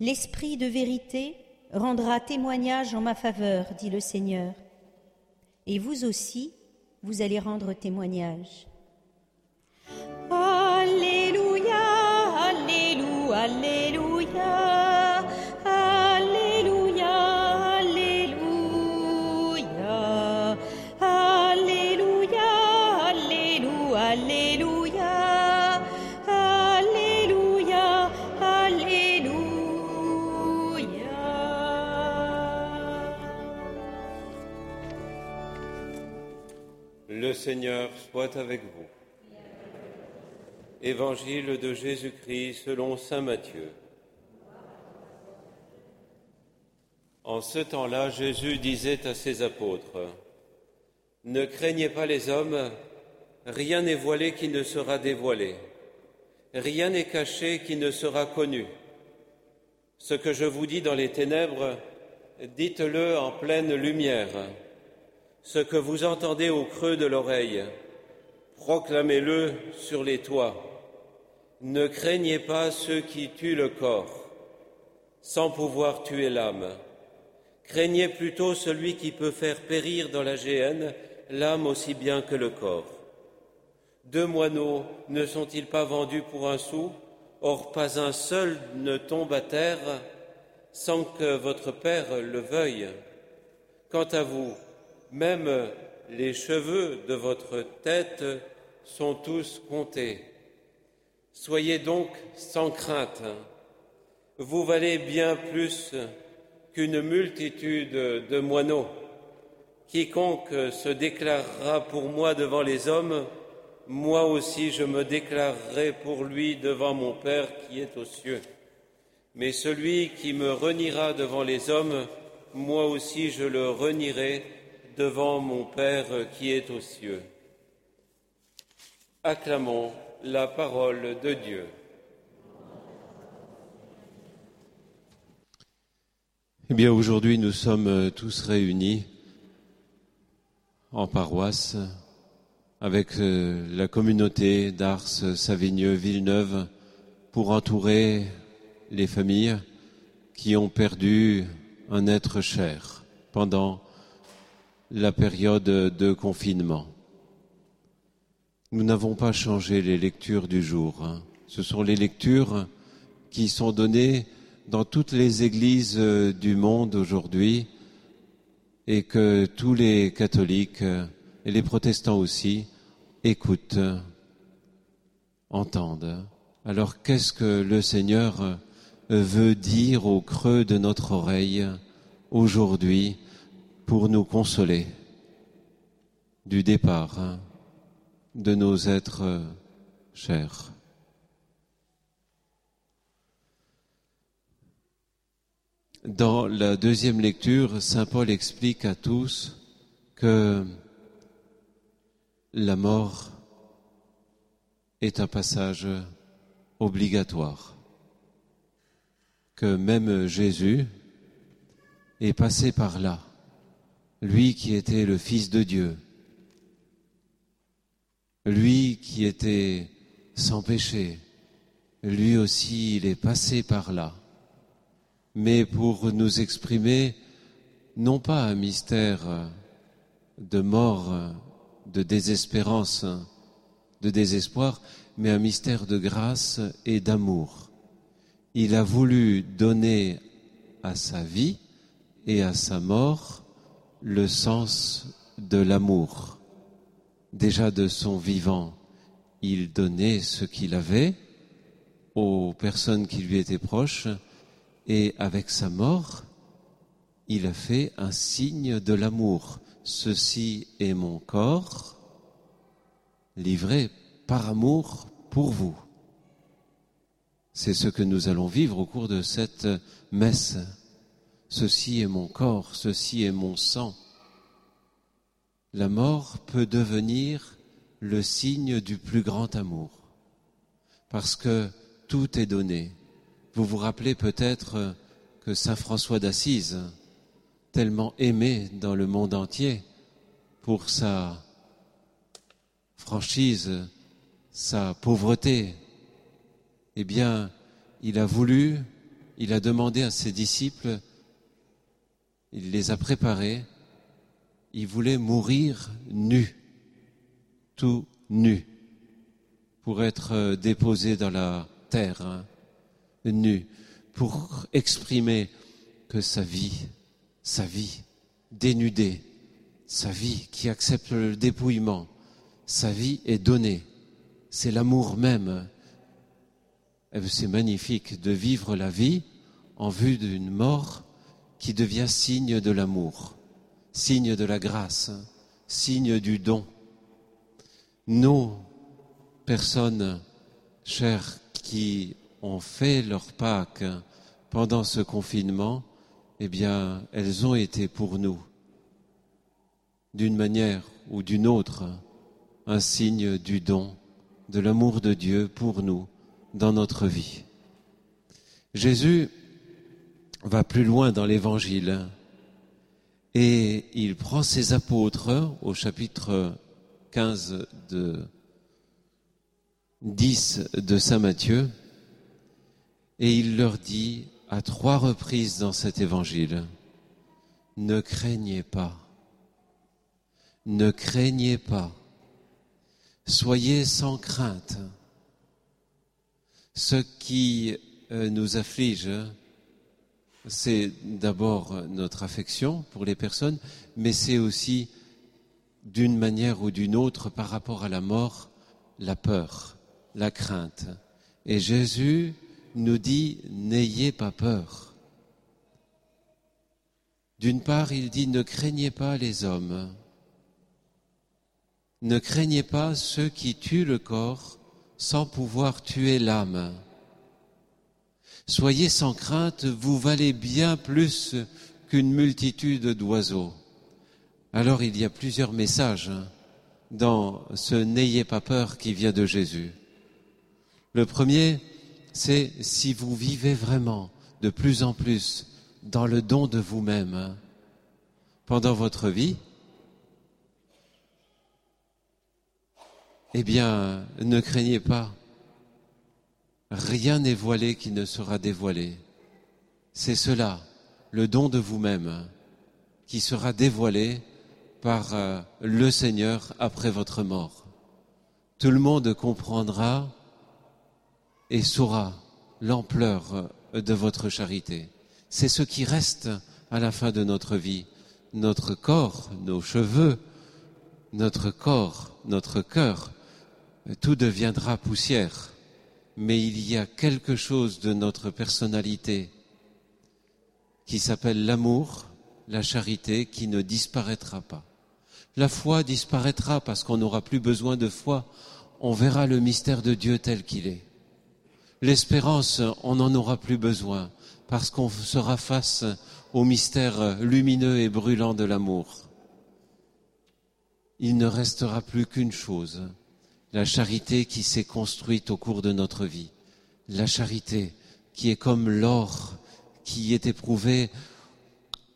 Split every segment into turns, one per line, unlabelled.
L'Esprit de vérité rendra témoignage en ma faveur, dit le Seigneur. Et vous aussi, vous allez rendre témoignage. Alléluia, Alléluia, Alléluia, Alléluia, Alléluia, Alléluia, Alléluia,
Seigneur soit avec vous. Évangile de Jésus-Christ selon Saint Matthieu. En ce temps-là, Jésus disait à ses apôtres, Ne craignez pas les hommes, rien n'est voilé qui ne sera dévoilé, rien n'est caché qui ne sera connu. Ce que je vous dis dans les ténèbres, dites-le en pleine lumière. Ce que vous entendez au creux de l'oreille, proclamez-le sur les toits. Ne craignez pas ceux qui tuent le corps, sans pouvoir tuer l'âme. Craignez plutôt celui qui peut faire périr dans la géhenne l'âme aussi bien que le corps. Deux moineaux ne sont-ils pas vendus pour un sou? Or pas un seul ne tombe à terre sans que votre Père le veuille. Quant à vous, même les cheveux de votre tête sont tous comptés. Soyez donc sans crainte. Vous valez bien plus qu'une multitude de moineaux. Quiconque se déclarera pour moi devant les hommes, moi aussi je me déclarerai pour lui devant mon Père qui est aux cieux. Mais celui qui me reniera devant les hommes, moi aussi je le renierai devant mon Père qui est aux cieux. Acclamons la parole de Dieu.
Eh bien, aujourd'hui, nous sommes tous réunis en paroisse avec euh, la communauté d'Ars, Savigneux, Villeneuve pour entourer les familles qui ont perdu un être cher pendant la période de confinement. Nous n'avons pas changé les lectures du jour. hein. Ce sont les lectures qui sont données dans toutes les églises euh, du monde aujourd'hui et que tous les catholiques euh, et les protestants aussi écoutent, euh, entendent. Alors qu'est-ce que le Seigneur veut dire au creux de notre oreille aujourd'hui pour nous consoler du départ hein, de nos êtres euh, chers. Dans la deuxième lecture, Saint Paul explique à tous que la mort est un passage obligatoire, que même Jésus est passé par là, lui qui était le Fils de Dieu, lui qui était sans péché, lui aussi il est passé par là. Mais pour nous exprimer non pas un mystère de mort, de désespérance, de désespoir, mais un mystère de grâce et d'amour. Il a voulu donner à sa vie et à sa mort le sens de l'amour. Déjà de son vivant, il donnait ce qu'il avait aux personnes qui lui étaient proches, et avec sa mort, il a fait un signe de l'amour. Ceci est mon corps, livré par amour pour vous. C'est ce que nous allons vivre au cours de cette messe. Ceci est mon corps, ceci est mon sang. La mort peut devenir le signe du plus grand amour, parce que tout est donné. Vous vous rappelez peut-être que Saint François d'Assise, tellement aimé dans le monde entier pour sa franchise, sa pauvreté, eh bien, il a voulu il a demandé à ses disciples, il les a préparés, il voulait mourir nu, tout nu, pour être déposé dans la terre, hein, nu, pour exprimer que sa vie, sa vie dénudée, sa vie qui accepte le dépouillement, sa vie est donnée. C'est l'amour même. C'est magnifique de vivre la vie en vue d'une mort qui devient signe de l'amour, signe de la grâce, signe du don. Nos personnes chères qui ont fait leur Pâques pendant ce confinement, eh bien, elles ont été pour nous, d'une manière ou d'une autre, un signe du don, de l'amour de Dieu pour nous dans notre vie. Jésus va plus loin dans l'évangile. Et il prend ses apôtres au chapitre 15 de 10 de Saint Matthieu et il leur dit à trois reprises dans cet évangile, ne craignez pas, ne craignez pas, soyez sans crainte. Ce qui euh, nous afflige, c'est d'abord notre affection pour les personnes, mais c'est aussi d'une manière ou d'une autre par rapport à la mort, la peur, la crainte. Et Jésus nous dit n'ayez pas peur. D'une part, il dit ne craignez pas les hommes, ne craignez pas ceux qui tuent le corps sans pouvoir tuer l'âme. Soyez sans crainte, vous valez bien plus qu'une multitude d'oiseaux. Alors il y a plusieurs messages dans ce N'ayez pas peur qui vient de Jésus. Le premier, c'est si vous vivez vraiment de plus en plus dans le don de vous-même hein, pendant votre vie, eh bien, ne craignez pas. Rien n'est voilé qui ne sera dévoilé. C'est cela, le don de vous-même, qui sera dévoilé par euh, le Seigneur après votre mort. Tout le monde comprendra et saura l'ampleur de votre charité. C'est ce qui reste à la fin de notre vie. Notre corps, nos cheveux, notre corps, notre cœur, tout deviendra poussière. Mais il y a quelque chose de notre personnalité qui s'appelle l'amour, la charité, qui ne disparaîtra pas. La foi disparaîtra parce qu'on n'aura plus besoin de foi. On verra le mystère de Dieu tel qu'il est. L'espérance, on n'en aura plus besoin parce qu'on sera face au mystère lumineux et brûlant de l'amour. Il ne restera plus qu'une chose, la charité qui s'est construite au cours de notre vie. La charité qui est comme l'or qui est éprouvé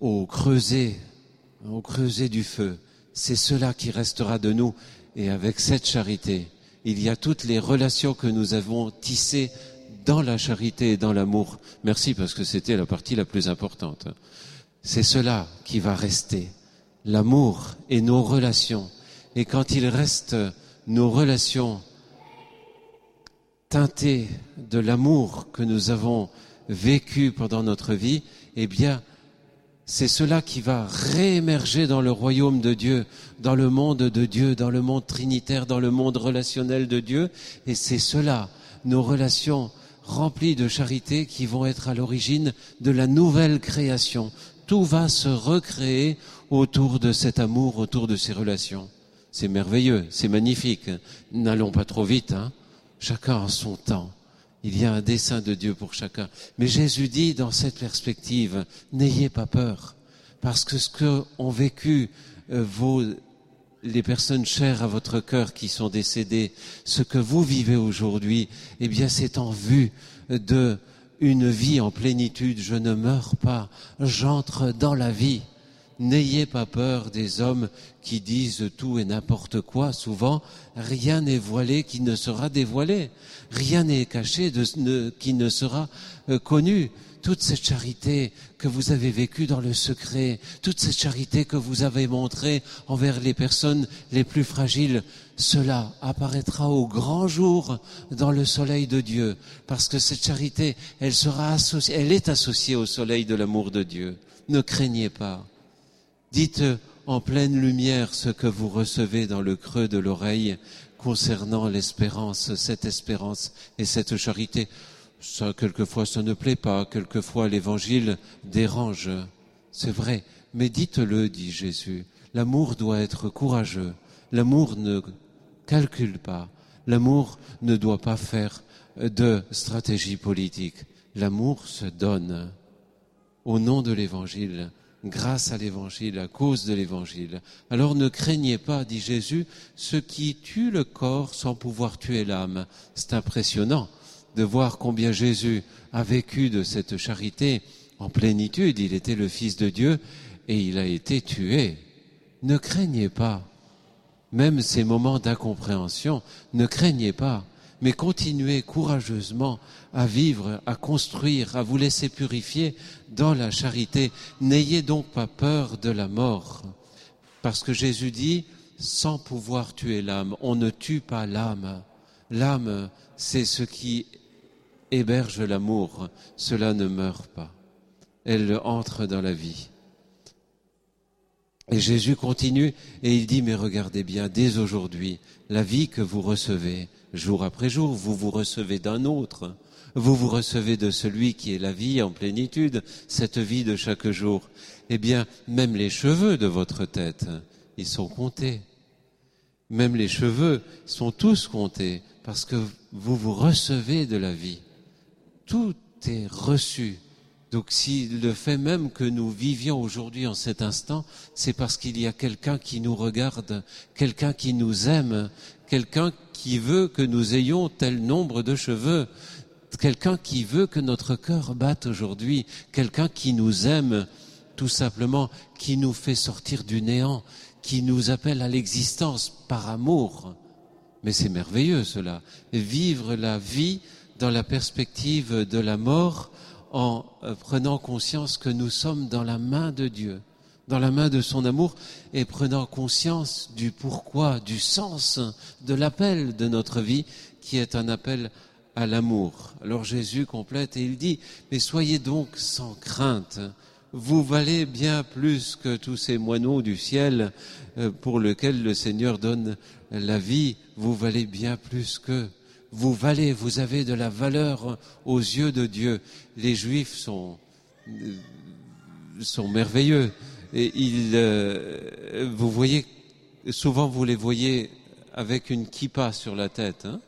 au creuset, au creuset du feu. C'est cela qui restera de nous. Et avec cette charité, il y a toutes les relations que nous avons tissées dans la charité et dans l'amour. Merci parce que c'était la partie la plus importante. C'est cela qui va rester. L'amour et nos relations. Et quand il reste nos relations teintées de l'amour que nous avons vécu pendant notre vie, eh bien, c'est cela qui va réémerger dans le royaume de Dieu, dans le monde de Dieu, dans le monde trinitaire, dans le monde relationnel de Dieu. Et c'est cela, nos relations remplis de charité qui vont être à l'origine de la nouvelle création. Tout va se recréer autour de cet amour, autour de ces relations. C'est merveilleux, c'est magnifique. N'allons pas trop vite, hein. Chacun en son temps. Il y a un dessein de Dieu pour chacun. Mais Jésus dit dans cette perspective, n'ayez pas peur, parce que ce que ont vécu euh, vos les personnes chères à votre cœur qui sont décédées, ce que vous vivez aujourd'hui, eh bien, c'est en vue de une vie en plénitude. Je ne meurs pas, j'entre dans la vie. N'ayez pas peur des hommes qui disent tout et n'importe quoi. Souvent, rien n'est voilé qui ne sera dévoilé. Rien n'est caché qui ne sera euh, connu. Toute cette charité que vous avez vécue dans le secret, toute cette charité que vous avez montrée envers les personnes les plus fragiles, cela apparaîtra au grand jour dans le soleil de Dieu, parce que cette charité, elle est associée au soleil de l'amour de Dieu. Ne craignez pas. Dites en pleine lumière ce que vous recevez dans le creux de l'oreille concernant l'espérance, cette espérance et cette charité. Ça, quelquefois, ça ne plaît pas, quelquefois l'évangile dérange. C'est vrai, mais dites-le, dit Jésus. L'amour doit être courageux. L'amour ne calcule pas. L'amour ne doit pas faire de stratégie politique. L'amour se donne au nom de l'évangile grâce à l'évangile, à cause de l'évangile. Alors ne craignez pas, dit Jésus, ce qui tue le corps sans pouvoir tuer l'âme. C'est impressionnant de voir combien Jésus a vécu de cette charité en plénitude. Il était le Fils de Dieu et il a été tué. Ne craignez pas. Même ces moments d'incompréhension, ne craignez pas mais continuez courageusement à vivre, à construire, à vous laisser purifier dans la charité. N'ayez donc pas peur de la mort, parce que Jésus dit, sans pouvoir tuer l'âme, on ne tue pas l'âme. L'âme, c'est ce qui héberge l'amour, cela ne meurt pas. Elle entre dans la vie. Et Jésus continue et il dit, mais regardez bien, dès aujourd'hui, la vie que vous recevez, jour après jour, vous vous recevez d'un autre. Vous vous recevez de celui qui est la vie en plénitude, cette vie de chaque jour. Eh bien, même les cheveux de votre tête, ils sont comptés. Même les cheveux sont tous comptés parce que vous vous recevez de la vie. Tout est reçu. Donc si le fait même que nous vivions aujourd'hui en cet instant, c'est parce qu'il y a quelqu'un qui nous regarde, quelqu'un qui nous aime, quelqu'un qui veut que nous ayons tel nombre de cheveux, quelqu'un qui veut que notre cœur batte aujourd'hui, quelqu'un qui nous aime tout simplement, qui nous fait sortir du néant, qui nous appelle à l'existence par amour. Mais c'est merveilleux cela, vivre la vie dans la perspective de la mort en euh, prenant conscience que nous sommes dans la main de Dieu dans la main de son amour et prenant conscience du pourquoi, du sens de l'appel de notre vie qui est un appel à l'amour. Alors Jésus complète et il dit, mais soyez donc sans crainte. Vous valez bien plus que tous ces moineaux du ciel euh, pour lesquels le Seigneur donne la vie. Vous valez bien plus que vous valez, vous avez de la valeur aux yeux de Dieu. Les Juifs sont, euh, sont merveilleux. Et il, euh, vous voyez, souvent vous les voyez avec une kippa sur la tête. Hein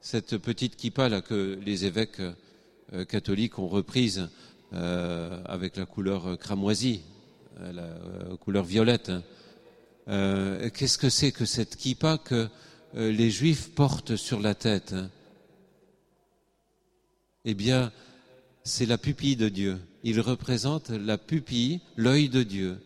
Cette petite kippa que les évêques euh, catholiques ont reprise avec la couleur cramoisie, la couleur violette. Hein. Qu'est-ce que c'est que cette kippa que les juifs portent sur la tête hein Eh bien, c'est la pupille de Dieu. Il représente la pupille, l'œil de Dieu.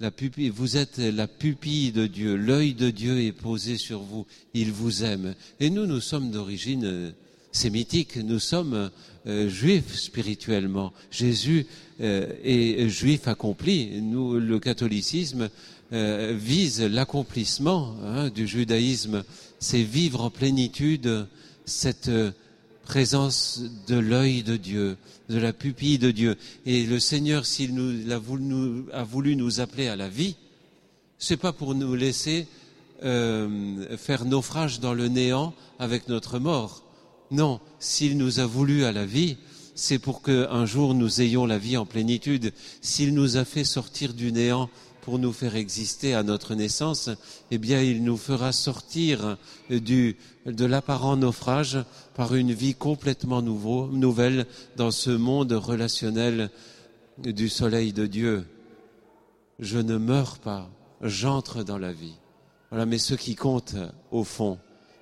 La pupille, vous êtes la pupille de Dieu. L'œil de Dieu est posé sur vous. Il vous aime. Et nous, nous sommes d'origine euh, sémitique. Nous sommes euh, juifs spirituellement. Jésus euh, est juif accompli. Nous, le catholicisme vise l'accomplissement hein, du judaïsme. C'est vivre en plénitude cette présence de l'œil de Dieu, de la pupille de Dieu. Et le Seigneur, s'il nous, a, voulu, a voulu nous appeler à la vie, c'est pas pour nous laisser euh, faire naufrage dans le néant avec notre mort. Non, s'il nous a voulu à la vie, c'est pour qu'un jour nous ayons la vie en plénitude. S'il nous a fait sortir du néant pour nous faire exister à notre naissance, eh bien, il nous fera sortir du, de l'apparent naufrage par une vie complètement nouveau, nouvelle dans ce monde relationnel du soleil de Dieu. Je ne meurs pas, j'entre dans la vie. Voilà, mais ce qui compte, au fond,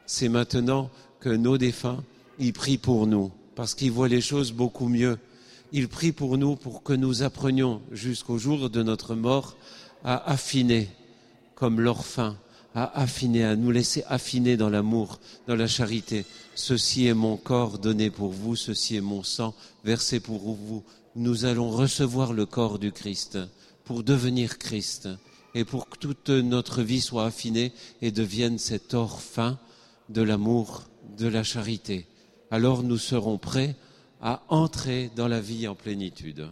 c'est maintenant que nos défunts, ils prient pour nous, parce qu'ils voient les choses beaucoup mieux. Ils prient pour nous pour que nous apprenions jusqu'au jour de notre mort à affiner comme l'orphin, à affiner, à nous laisser affiner dans l'amour, dans la charité. Ceci est mon corps donné pour vous, ceci est mon sang versé pour vous. Nous allons recevoir le corps du Christ pour devenir Christ et pour que toute notre vie soit affinée et devienne cet or fin de l'amour, de la charité. Alors nous serons prêts à entrer dans la vie en plénitude.